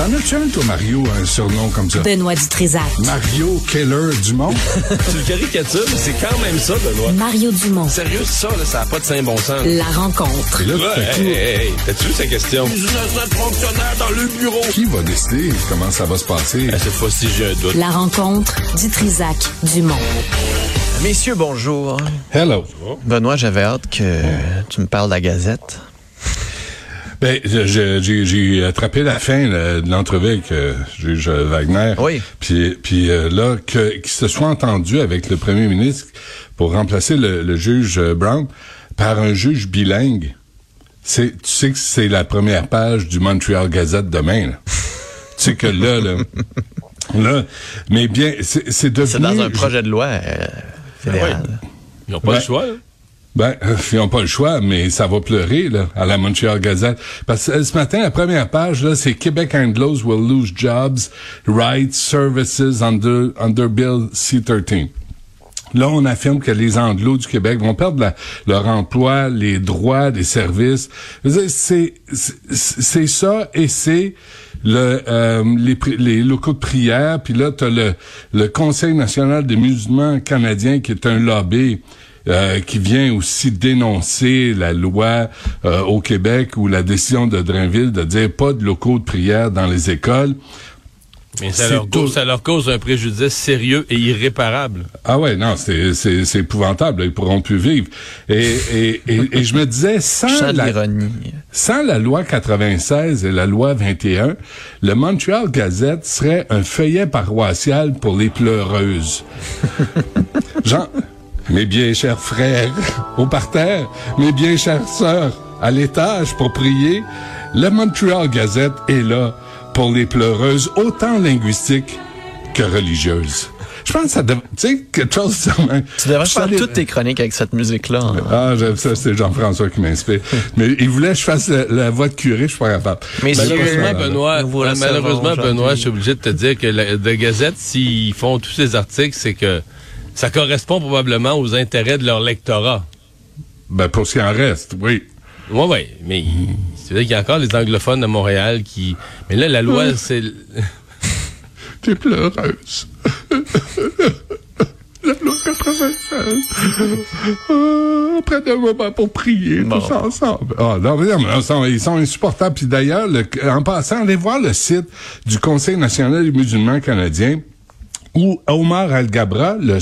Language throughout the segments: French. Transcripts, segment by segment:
T'en as-tu un, toi, Mario, un surnom comme ça? Benoît Dutrisac. Mario Keller Dumont? tu le caricatures, mais c'est quand même ça, Benoît. Mario Dumont. Sérieux, ça, là, ça n'a pas de saint bon sens. La rencontre. Et là, Ouais, tout à coup, hey, hey, hey, t'as-tu vu sa question? Je fonctionnaire dans le bureau. qui va décider comment ça va se passer? Ah, cette fois-ci, j'ai un doute. La rencontre Dutrisac. Dumont. Messieurs, bonjour. Hello. Benoît, j'avais hâte que tu me parles de la Gazette. Ben, j'ai j'ai attrapé la fin là, de l'entrevue avec euh, juge Wagner. Oui. Puis, puis euh, là, que- qu'il se soit entendu avec le premier ministre pour remplacer le, le juge euh, Brown par un juge bilingue. C'est, tu sais que c'est la première page du Montreal Gazette demain. Là. tu sais que là, là, là, mais bien, c'est, c'est devenu. C'est dans un projet de loi euh, fédéral. Ils n'ont pas le choix, hein? Ben, euh, ils n'ont pas le choix, mais ça va pleurer là, à la Montreal Gazette. Parce que euh, ce matin, la première page, là, c'est Québec Anglos will lose jobs, rights, services under, under Bill C-13. Là, on affirme que les Anglos du Québec vont perdre leur emploi, les droits, les services. C'est ça et c'est le euh, les, locaux de prière. Puis là, tu as le Conseil national des musulmans canadiens qui est un lobby euh, qui vient aussi dénoncer la loi euh, au Québec ou la décision de Drainville de dire pas de locaux de prière dans les écoles. Mais ça leur, cause, tout. ça leur cause un préjudice sérieux et irréparable. Ah ouais, non, c'est c'est c'est épouvantable. là, Ils pourront plus vivre. Et et, et, et je me disais sans la, l'ironie. sans la loi 96 et la loi 21, le Montreal Gazette serait un feuillet paroissial pour les pleureuses. Jean, mes bien chers frères, au parterre, mes bien chères sœurs, à l'étage pour prier, le Montreal Gazette est là pour les pleureuses, autant linguistiques que religieuses. Je pense que ça devrait, tu sais, quelque chose. Tu devrais faire toutes tes chroniques avec cette musique-là. hein. ah, j'aime ça, c'est Jean-François qui m'inspire. Mais il voulait que je fasse la, la voix de curé, je suis pas capable. Mais Ben. Benoît, malheureusement. Benoît, je suis obligé de te dire que la, de Gazette, s'ils font tous ces articles, c'est que ça correspond probablement aux intérêts de leur lectorat. Ben, pour ce qui en reste, oui. Oui, oui, mais c'est vrai qu'il y a encore les anglophones de Montréal qui... Mais là, la loi, c'est... T'es pleureuse. La loi 96. Euh, près d'un moment pour prier Bon. tous ensemble. Ah, non, mais ils sont, ils sont insupportables. Puis d'ailleurs, le- en passant, allez voir le site du Conseil national des musulmans canadiens où Omar Al-Gabra, le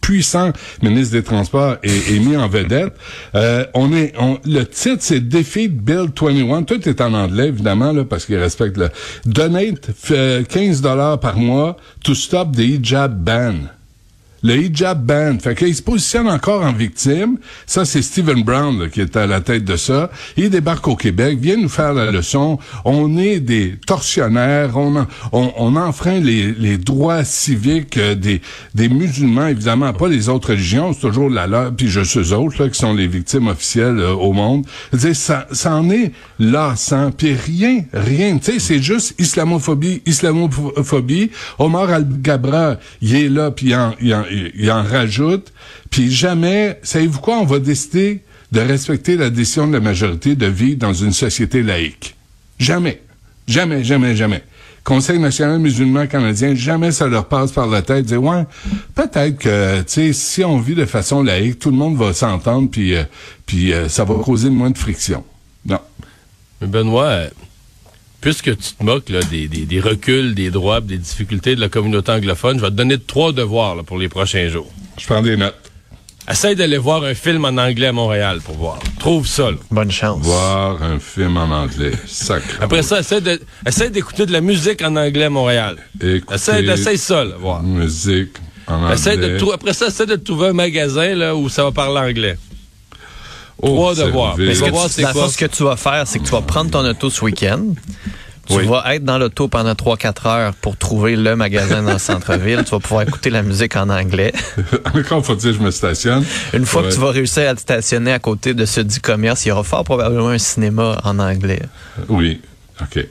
puissant ministre des Transports, est, est mis en vedette. Euh, on est, on, le titre, c'est Defeat Bill 21. Tout est en anglais, évidemment, là, parce qu'il respecte le... Donate euh, 15 dollars par mois to stop the hijab ban. Le hijab ban. Fait qu'il se positionne encore en victime. Ça, c'est Stephen Brown là, qui est à la tête de ça. Il débarque au Québec, vient nous faire la leçon. On est des tortionnaires. On, on, on enfreint les, les droits civiques euh, des, des musulmans, évidemment, pas les autres religions. C'est toujours la leur, puis juste eux autres là, qui sont les victimes officielles euh, au monde. Je ça, ça en est lassant. Puis rien, rien. Tu sais, c'est juste islamophobie, islamophobie. Omar Al-Gabra, il est là, puis il en, il en, il en rajoute. Puis jamais, savez-vous quoi, on va décider de respecter la décision de la majorité de vivre dans une société laïque. Jamais. Jamais, jamais, jamais. Conseil national musulman canadien, jamais ça leur passe par la tête dire, ouais, peut-être que, tu sais, si on vit de façon laïque, tout le monde va s'entendre, puis, euh, euh, ça va causer moins de friction. Non. Mais Benoît, puisque tu te moques là, des, des- des reculs, des droits, des difficultés de la communauté anglophone, je vais te donner trois devoirs là, pour les prochains jours. Je prends des notes. Essaye d'aller voir un film en anglais à Montréal pour voir. Trouve ça. là. Bonne chance. Voir un film en anglais. Sacre. Après ça, essaye de- essaye d'écouter de la musique en anglais à Montréal. Écoutez Essaye, essaye ça, là, voir. Musique en anglais. Essaye de après ça, essaye de trouver un magasin là, où ça va parler anglais. Oh, Trois devoirs. Mais ce que tu, dans quoi? ce que tu vas faire, c'est que tu vas prendre ton auto ce week-end. Tu Oui. vas être dans l'auto pendant 3-4 heures pour trouver le magasin dans le centre-ville. Tu vas pouvoir écouter la musique en anglais. Encore faut-il que je me stationne. Une fois Ouais. que tu vas réussir à te stationner à côté de ce dit commerce, il y aura fort probablement un cinéma en anglais. Oui. OK.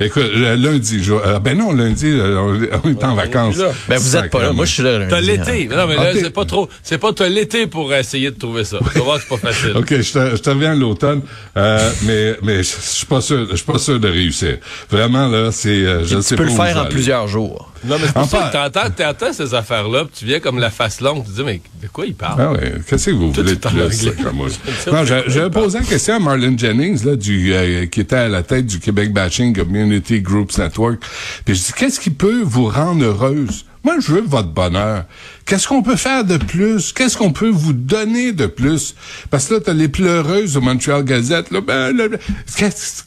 Écoute, le lundi, je- euh, ben non, lundi, euh, on, on est en vacances. là. Ben, vous êtes pas là. Moi, je suis là. lundi, T'as hein. l'été. Non, mais là, c'est pas trop. C'est pas t'as l'été pour essayer de trouver ça. Tu vas voir, c'est pas facile. OK, je te, je te reviens à l'automne, euh, mais, mais je suis pas sûr, je suis pas sûr de réussir. Vraiment, là, c'est, euh, je Tu sais peux pas le faire en aller. plusieurs jours. Non, mais c'est pour Enfin- ça que t'entends, ces affaires-là, puis tu viens comme la face longue, tu te dis, mais de quoi il parle? Ah qu'est-ce que vous voulez de plus, Non, j'avais posé la question à Marlon Jennings, là, du, euh, qui était à la tête du Québec Batching Community Groups Network. Puis je dis, qu'est-ce qui peut vous rendre heureuse? Moi, je veux votre bonheur. Qu'est-ce qu'on peut faire de plus? Qu'est-ce qu'on peut vous donner de plus? Parce que là, t'as les pleureuses au Montreal Gazette, là, ben, là, là, qu'est-ce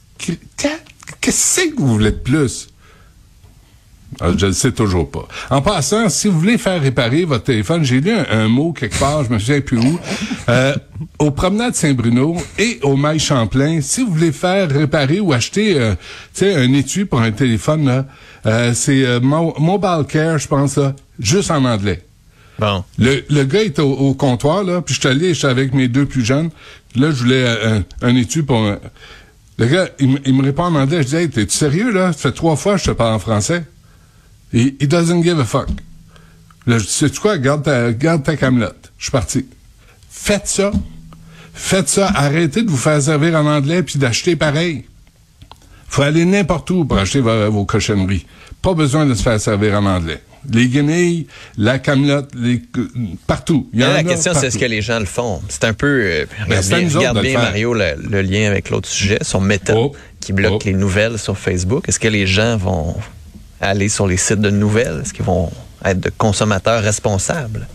qu'est-ce que vous voulez de plus? Ah, je ne sais toujours pas. En passant, si vous voulez faire réparer votre téléphone, j'ai lu un, un mot quelque part, je me souviens plus où, euh, au promenade Saint-Bruno et au Mail Champlain, si vous voulez faire réparer ou acheter, euh, tu sais, un étui pour un téléphone, là, euh, c'est euh, Mo- Mobile Care, je pense, là, juste en anglais. Bon. Le, le gars est au, au comptoir, là, puis je suis allé, j'étais avec mes deux plus jeunes. Là, je voulais euh, un, un étui pour... un- Le gars, il, me- il me répond en anglais. Je dis, hey, t'es-tu sérieux, là? Ça fait trois fois que je te parle en français. He, he doesn't give a fuck. Là, je dis, sais-tu quoi? Garde ta, garde ta camelote. Je suis parti. Faites ça. Faites ça. Arrêtez de vous faire servir en anglais puis d'acheter pareil. Faut aller n'importe où pour acheter vos, vos cochonneries. Pas besoin de se faire servir en anglais. Les guenilles, la camelote, les, partout. Il y en Là, la question, c'est est-ce que les gens le font? C'est un peu... euh, Ben, regarde bien, regarde bien. Mario, le, le lien avec l'autre sujet, sur Meta, Oh. qui bloque Oh. les nouvelles sur Facebook. Est-ce que les gens vont aller sur les sites de nouvelles? Est-ce qu'ils vont être de consommateurs responsables?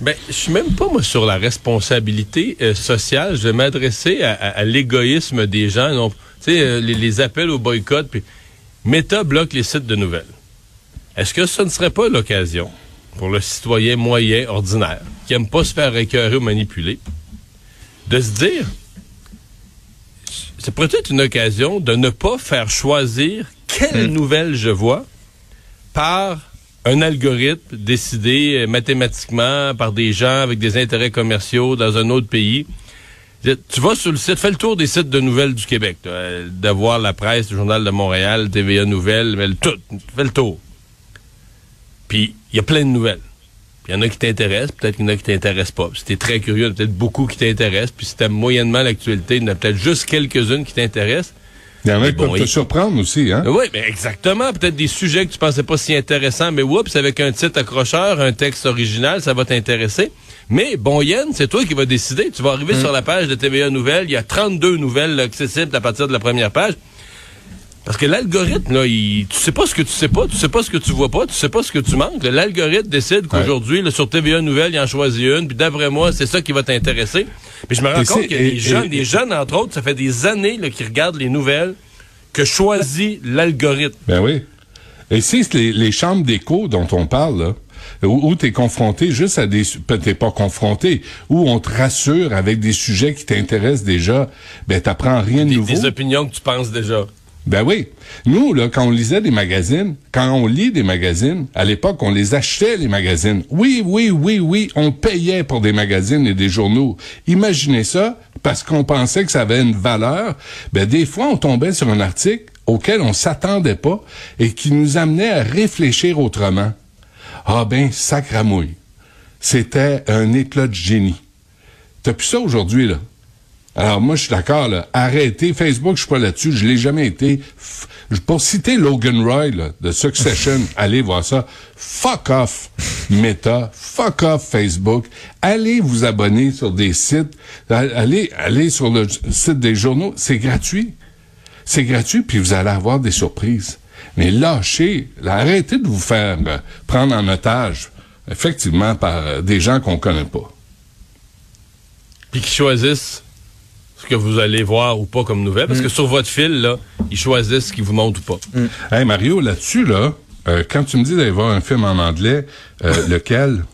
Ben, je suis même pas, moi, sur la responsabilité euh, sociale. Je vais m'adresser à, à- à l'égoïsme des gens. Donc, tu sais, euh, les, les appels au boycott. Puis, Meta bloque les sites de nouvelles. Est-ce que ce ne serait pas l'occasion pour le citoyen moyen, ordinaire, qui aime pas se faire écœurer ou manipuler, de se dire, c'est peut-être une occasion de ne pas faire choisir quelle nouvelle je vois par un algorithme décidé euh, mathématiquement par des gens avec des intérêts commerciaux dans un autre pays. Tu vas sur le site, fais le tour des sites de nouvelles du Québec, euh, d'avoir la presse, le journal de Montréal, TVA Nouvelles, tout, fais le tour. Puis il y a plein de nouvelles. Il y en a qui t'intéressent, peut-être qu'il y en a qui t'intéressent pas. Si t'es très curieux, il y en a peut-être beaucoup qui t'intéressent. Puis si t'aimes moyennement l'actualité, il y en a peut-être juste quelques-unes qui t'intéressent. Il y en a qui peuvent te surprendre aussi, hein? Oui, mais exactement. Peut-être des sujets que tu pensais pas si intéressants, mais oups, avec un titre accrocheur, un texte original, ça va t'intéresser. Mais bon, Yen, c'est toi qui vas décider. Tu vas arriver sur la page de TVA Nouvelles. Il y a 32 nouvelles accessibles à partir de la première page. Parce que l'algorithme, là, il, tu sais pas ce que tu sais pas, tu sais pas ce que tu vois pas, tu sais pas ce que tu manques. L'algorithme décide qu'aujourd'hui, là, sur TVA Nouvelles, il en choisit une, puis d'après moi, c'est ça qui va t'intéresser. Mais je me rends Et compte et- des jeunes, des jeunes, entre autres, ça fait des années qui regardent les nouvelles que choisit l'algorithme. Ben oui. Et si c'est les, les chambres d'écho dont on parle, là, où, tu es confronté juste à des... peut- T'es pas confronté, où on te rassure avec des sujets qui t'intéressent déjà, ben t'apprends rien de nouveau. des opinions que tu penses déjà. Ben oui. Nous, là, quand on lisait des magazines, quand on lit des magazines, à l'époque, on les achetait, les magazines. Oui, oui, oui, oui, on payait pour des magazines et des journaux. Imaginez ça, parce qu'on pensait que ça avait une valeur. Ben, des fois, on tombait sur un article auquel on s'attendait pas et qui nous amenait à réfléchir autrement. Ah ben, sacramouille. C'était un éclat de génie. T'as plus ça aujourd'hui, là. Alors moi, je suis d'accord, là. Arrêtez. Facebook, je suis pas là-dessus. Je l'ai jamais été. F- Pour citer Logan Roy, là, de Succession, allez voir ça. Fuck off Meta. Fuck off Facebook. Allez vous abonner sur des sites. Allez, allez sur le site des journaux. C'est gratuit. C'est gratuit, puis vous allez avoir des surprises. Mais lâchez, là, arrêtez de vous faire euh, prendre en otage, effectivement, par euh, des gens qu'on connaît pas. Puis qui choisissent que vous allez voir ou pas comme nouvelle. Parce que sur votre fil, là, ils choisissent ce qu'ils vous montrent ou pas. Hey Mario, là-dessus, là, euh, quand tu me dis d'aller voir un film en anglais, euh, lequel?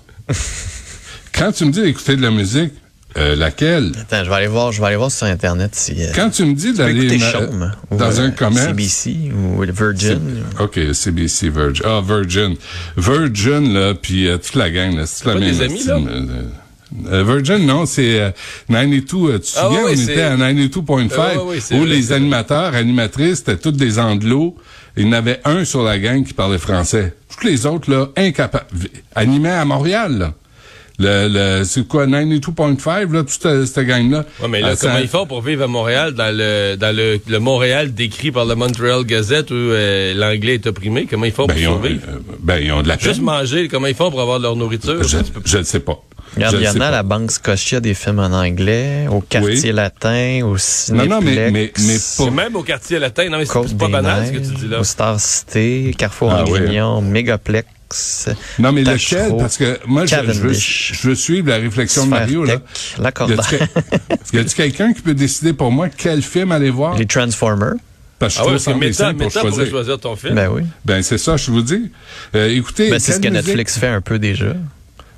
quand tu me dis d'écouter de la musique, euh, laquelle? Attends, je vais aller voir, je vais aller voir sur Internet si. euh, Quand tu me dis d'aller dans euh, un commerce... CBC ou Virgin. OK, CBC Virgin. Ah, Virgin. Virgin, là, puis euh, toute la gang, là, c'est toute la pas même des amis, là? Euh, Virgin, non, c'est euh, 92. euh, tu te Ah, souviens, ouais, on était à 92.5, Ah, où vrai, les animateurs, animatrices, c'était tous des anglos. Il y en avait un sur la gang qui parlait français. Tous les autres, là, incapables. Animés à Montréal, là. Le, le, c'est quoi, 92.5, là, toute cette, cette gang-là. Ouais, mais là, Ah, comment ils font pour vivre à Montréal dans le dans le, le Montréal décrit par le Montreal Gazette où euh, l'anglais est opprimé? Comment ils font Ben, pour ils ont, survivre? euh, ben, ils ont de la Juste peine. manger, comment ils font pour avoir de leur nourriture? Je, je ne sais pas. Regarde, Je il y en a à la Banque Scotia des films en anglais, au Quartier Oui. Latin, au Non, Cinéplex. non, mais, mais, mais C'est pas. même au quartier latin. Non, mais c'est pas banal ce que Neiges, tu dis là. Au Star City, Carrefour Ah, oui. Angrignon, Mégaplex. Non, mais Tachereau, lequel? Parce que moi, je, je, veux, je suivre la réflexion de Mario, là. Tech, que- y a-t-il quelqu'un qui peut décider pour moi quel film aller voir? Les Transformers. Parce que Ah je ouais, Meta, dessin pour choisir. ton film. Ben oui. Ben, c'est ça, je vous dis. Euh, écoutez, Ben, c'est ce que musique- Netflix fait un peu déjà.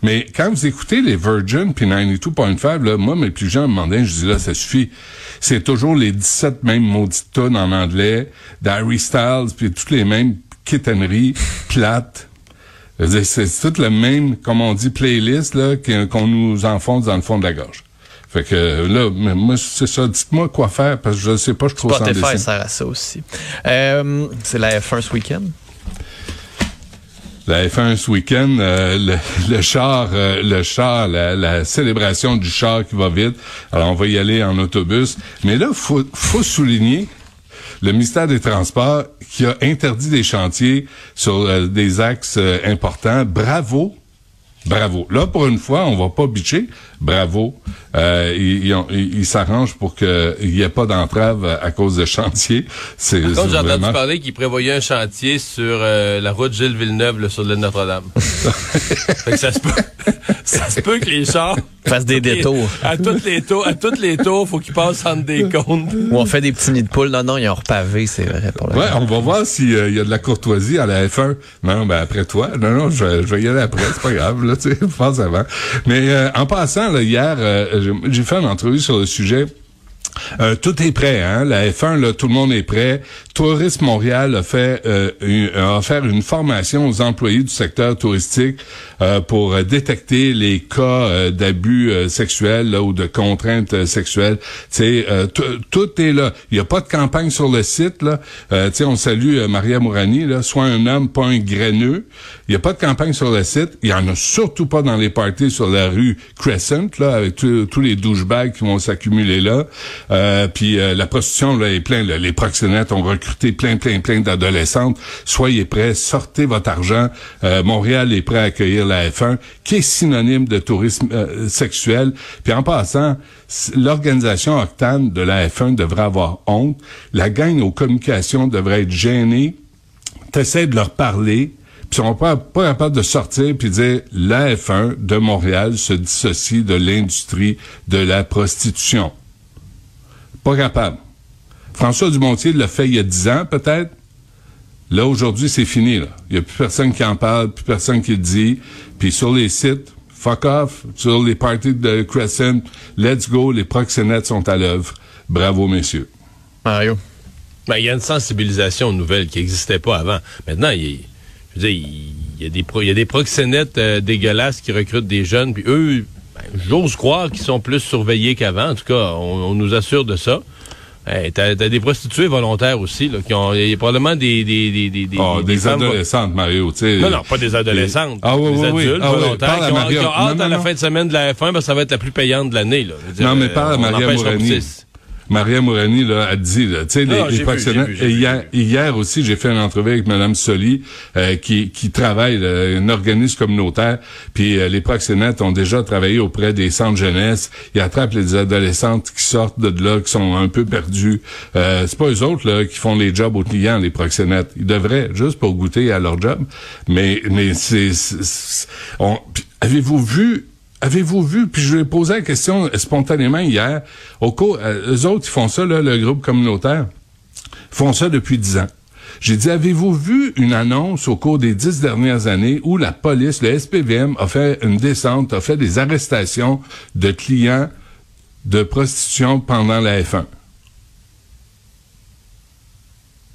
Mais quand vous écoutez les Virgin puis 92.5, là, moi, mes plus jeunes me demandaient, je dis là, ça suffit. C'est toujours les 17 mêmes maudites tonnes en anglais, d'Harry Styles, puis toutes les mêmes kitteneries plates. C'est tout le même, comme on dit, playlist là qu'on nous enfonce dans le fond de la gorge. Fait que là, moi, c'est ça. Dites-moi quoi faire, parce que je sais pas, je trouve ça Spotify sert à ça aussi. Euh, c'est la F1 ce week-end. La F1 ce week-end, euh, le, le char, euh, le char, la, la célébration du char qui va vite. Alors on va y aller en autobus. Mais là, faut, faut souligner le ministère des Transports qui a interdit des chantiers sur euh, des axes euh, importants. Bravo. Bravo. Là, pour une fois, on va pas bitcher. Bravo. Euh, ils ils ont- ils- ils s'arrangent pour qu'il n'y ait pas d'entrave à, à cause de chantiers. C'est Par contre, c'est j'ai entendu vraiment- parler qu'ils prévoyaient un chantier sur euh, la route Gilles Villeneuve, là, sur l'île Notre-Dame? fait que ça se peut, ça se peut que les chars Fasse des détours. à toutes les tours, à toutes les tours, faut qu'ils passent entre des comptes. Où on fait des petits nids de poules. Non, non, ils ont repavé, c'est vrai. Pour le Ouais, on va voir s'il y a de la courtoisie à la F1. Non, ben après toi. Non, non, je, vais- je vais y aller après, c'est pas grave, là, tu sais, pense avant. Mais euh, en passant, hier, euh, j'ai- j'ai fait une entrevue sur le sujet. Euh, tout est prêt, hein? La F1, là, tout le monde est prêt. Tourisme Montréal a fait euh, une, offert une formation aux employés du secteur touristique euh, pour euh, détecter les cas d'abus sexuels ou de contraintes sexuelles. Euh, tout- est là. Il n'y a pas de campagne sur le site. Là. On salue Maria Mourani. Là, soit un homme, pas un graineux. Il n'y a pas de campagne sur le site. Il y en a surtout pas dans les parties sur la rue Crescent, là, avec tous les douchebags qui vont s'accumuler là. Euh, puis euh, la prostitution là, est plein. là. Les proxénètes ont recruté plein, plein, plein d'adolescentes. Soyez prêts, sortez votre argent. Euh, Montréal est prêt à accueillir la F1, qui est synonyme de tourisme euh, sexuel. Puis en passant, l'organisation Octane de la F1 devrait avoir honte. La gang aux communications devrait être gênée t'essaies de leur parler, puis sont pas, pas capables de sortir puis dire la F1 de Montréal se dissocie de l'industrie de la prostitution. Pas capable. François Dumontier l'a fait il y a dix ans, peut-être. Là, aujourd'hui, c'est fini. Là. Il n'y a plus personne qui en parle, plus personne qui le dit. Puis sur les sites, fuck off. Sur les parties de Crescent, let's go, les proxénètes sont à l'œuvre. Bravo, messieurs. Mario? Ben, il y a une sensibilisation nouvelle qui n'existait pas avant. Maintenant, il, il y a des proxénètes euh, dégueulasses qui recrutent des jeunes, puis eux, ben, j'ose croire qu'ils sont plus surveillés qu'avant. En tout cas, on, on nous assure de ça. Hey, t'as, t'as des prostituées volontaires aussi, là, qui ont, il y a probablement des, des, des, des, des, Oh, des, adolescentes, Mario, tu sais. Non, non, pas des adolescentes. Ah oui, des oui, oui. adultes Ah volontaires qui, ont, Maria- qui ont hâte non, à la non. fin de semaine de la F1, parce que ça va être la plus payante de l'année. Là. Dire, Non, mais euh, à on Maria Mourani. Maria Mourani là, a dit, là, tu sais, les, vu, proxénètes- vu, et hier, hier aussi, j'ai fait une entrevue avec Madame Soli, euh, qui, qui travaille, là, un organisme communautaire, puis euh, les proxénètes ont déjà travaillé auprès des centres jeunesse. Ils attrapent les adolescentes qui sortent de là, qui sont un peu perdues. Euh, c'est pas eux autres là qui font les jobs aux clients, les proxénètes. Ils devraient, juste pour goûter à leur job. Mais, mais c'est... on- Avez-vous vu Avez-vous vu, puis je lui ai posé la question spontanément hier, au cours, euh, eux autres, ils font ça, là, le groupe communautaire, font ça depuis dix ans. J'ai dit, avez-vous vu une annonce au cours des dix dernières années où la police, le SPVM, a fait une descente, a fait des arrestations de clients de prostitution pendant la F1?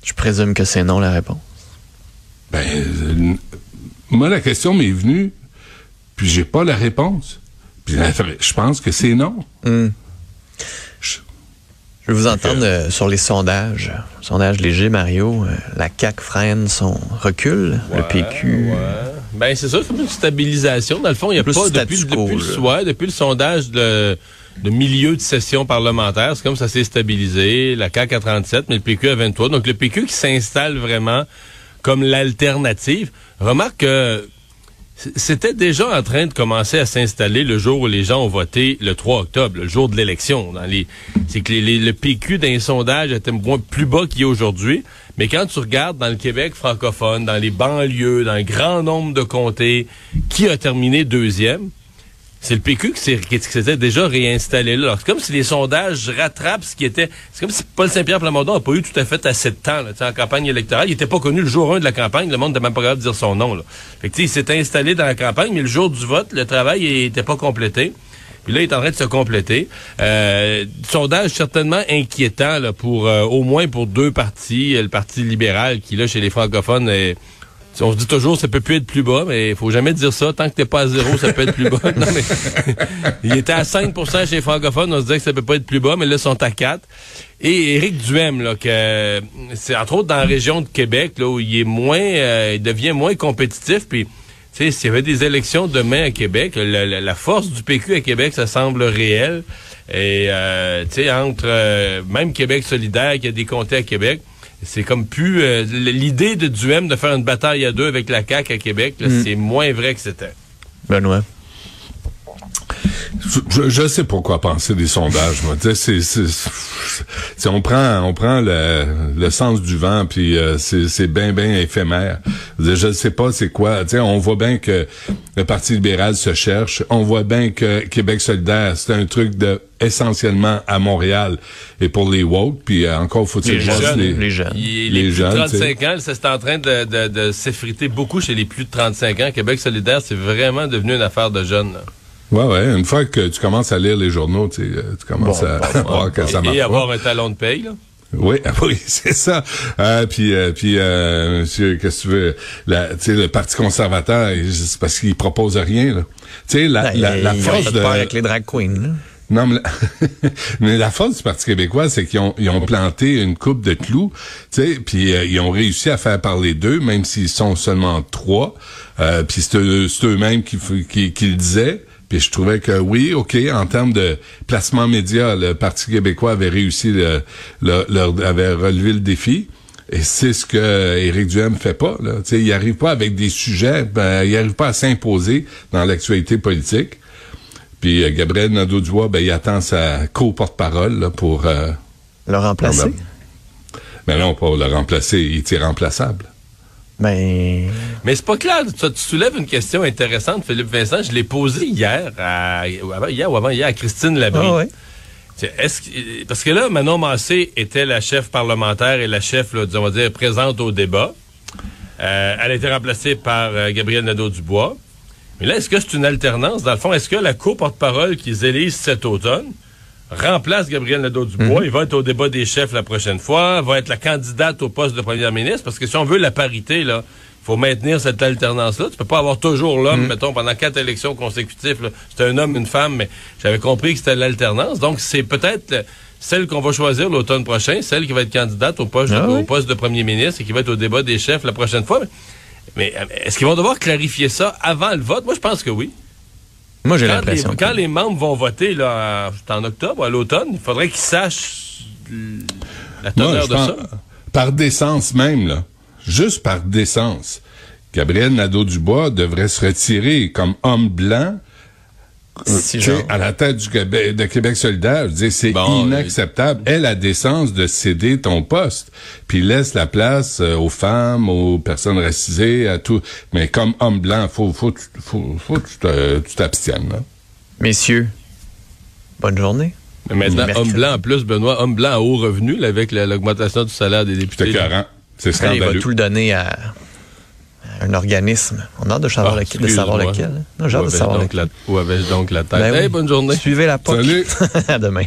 Je présume que c'est non la réponse. Ben, euh, moi, la question m'est venue, puis j'ai pas la réponse. Puis Je, pense que c'est non. Je vais vous entendre euh, sur les sondages. Sondage léger, Mario. Euh, la CAQ freine son recul. le PQ. ouais. Ben, c'est ça, c'est comme une stabilisation. Dans le fond, il n'y a Plus pas, depuis, quo, depuis, le- là. ouais, depuis le sondage de, de milieu de session parlementaire, c'est comme ça s'est stabilisé. La CAQ à 37, mais le PQ à 23. Donc, le PQ qui s'installe vraiment comme l'alternative. Remarque que c'était déjà en train de commencer à s'installer le jour où les gens ont voté le 3 octobre, le jour de l'élection. C'est que le PQ d'un sondage était moins plus bas qu'il est aujourd'hui. Mais quand tu regardes dans le Québec francophone, dans les banlieues, dans un grand nombre de comtés, qui a terminé deuxième, c'est le PQ qui s'était déjà réinstallé là. C'est comme si les sondages rattrapent ce qui était. C'est comme si Paul Saint-Pierre Plamondon n'a pas eu tout à fait assez de temps là, en campagne électorale. Il n'était pas connu le jour 1 de la campagne. Le monde n'était même pas capable de dire son nom. Là. Fait que, il s'est installé dans la campagne, mais le jour du vote, le travail n'était pas complété. Puis là, il est en train de se compléter. Euh, sondage certainement inquiétant là, pour euh, au moins pour deux partis. Le Parti libéral qui, là, chez les francophones, est, on se dit toujours ça peut plus être plus bas, mais il faut jamais dire ça. Tant que t'es pas à zéro, ça peut être plus bas. Non, mais il était à 5% chez les francophones, on se disait que ça peut pas être plus bas, mais là, ils sont à 4. Et Éric Duhem, là, que c'est entre autres dans la région de Québec, là, où il est moins, euh, il devient moins compétitif, puis tu sais, s'il y avait des élections demain à Québec, la, la- la force du PQ à Québec, ça semble réel. Et, euh, tu sais, entre euh, même Québec solidaire, qui a des comtés à Québec, c'est comme plus... euh, L'idée de Duhem de faire une bataille à deux avec la CAQ à Québec, là, c'est moins vrai que c'était. Benoît. Je, je, sais pas quoi penser des sondages. Moi, Tu sais, c'est, c'est, on prend, on prend le, le sens du vent, puis euh, c'est, c'est bien, bien éphémère. Je sais pas c'est quoi. Tu sais, on voit bien que le Parti libéral se cherche. On voit bien que Québec solidaire, c'est un truc de essentiellement à Montréal et pour les woke. Puis euh, encore faut-il Les les, les jeunes. Il- Les les plus jeunes, de 35 ans, c'est en train de, de, de s'effriter beaucoup chez les plus de 35 ans. Québec solidaire, c'est vraiment devenu une affaire de jeunes. là. Ouais, ouais. Une fois que tu commences à lire les journaux, tu, sais, euh, tu commences Bon, à bon, voir que ça marche Et pas. avoir un talon de paye. Là. Oui, oui, c'est ça. Euh, puis, euh, puis, euh, monsieur, qu'est-ce que tu veux? La, Tu sais, le Parti conservateur, c'est parce qu'il propose rien. là. Tu sais, la, la, la Ben, ils ont force fait de peur avec les drag queens. là. non, mais la, mais la force du Parti québécois, c'est qu'ils ont, ils ont planté une coupe de clous, tu sais, puis euh, ils ont réussi à faire parler d'eux, même s'ils sont seulement trois. Euh, puis c'est eux- c'est eux-mêmes qui, qui, qui le disaient. Puis je trouvais que oui, ok, en termes de placement média, le Parti québécois avait réussi, le, le- leur, avait relevé le défi. Et c'est ce que Éric Duhem fait pas. Là. Tu sais, il arrive pas avec des sujets, ben, il arrive pas à s'imposer dans l'actualité politique. Puis euh, Gabriel Nadeau-Dubois, ben, il attend sa co-porte-parole pour... Euh, Le remplacer? ben, ben non, pas le remplacer, il est irremplaçable. Ben, Mais c'est pas clair. Tu, tu soulèves une question intéressante, Philippe Vincent. Je l'ai posée hier, à, hier ou avant hier à Christine Labrie. ah ouais. C'est- Est-ce que- parce que là, Manon Massé était la chef parlementaire et la chef, là, disons, on va dire, présente au débat. Euh, elle a été remplacée par euh, Gabriel Nadeau-Dubois. Mais là, est-ce que c'est une alternance? Dans le fond, est-ce que la co-porte-parole qu'ils élisent cet automne remplace Gabriel Nadeau-Dubois? Il va être au débat des chefs la prochaine fois, va être la candidate au poste de premier ministre, parce que si on veut la parité, là, faut maintenir cette alternance-là. Tu peux pas avoir toujours l'homme, mettons, pendant quatre élections consécutives. C'était un homme, une femme, mais j'avais compris que c'était l'alternance. Donc, c'est peut-être celle qu'on va choisir l'automne prochain, celle qui va être candidate au poste, Ah au oui. poste de premier ministre et qui va être au débat des chefs la prochaine fois. Mais, mais, est-ce qu'ils vont devoir clarifier ça avant le vote? Moi, je pense que oui. Moi, j'ai Quand, les, l'impression. quand les membres vont voter là, en- c'est en octobre, à l'automne, il faudrait qu'ils sachent la teneur de pense- ça. Par décence même, là, juste par décence, Gabriel Nadeau-Dubois devrait se retirer comme homme blanc Si tu sais, genre- à la tête du Québec, de Québec solidaire. Je dire, c'est Bon, inacceptable. Aie la décence de céder ton poste, puis laisse la place euh, aux femmes, aux personnes racisées, à tout. Mais comme homme blanc, faut, faut, faut, faut que tu t'abstiennes. Messieurs, bonne journée. Mais maintenant, homme blanc en plus, Benoît, homme blanc à haut revenu, là, avec la- l'augmentation du salaire des C'est députés. écœurant. C'est Après, il va scandaleux. tout le donner à, à un organisme. On a hâte de savoir, Ah, lequel, de savoir lequel. Non, j'ai hâte Où de avais-je savoir donc lequel. la, où avais-je donc la tête? Ben oui. Hey, bonne journée. Suivez la POC. Salut. à demain.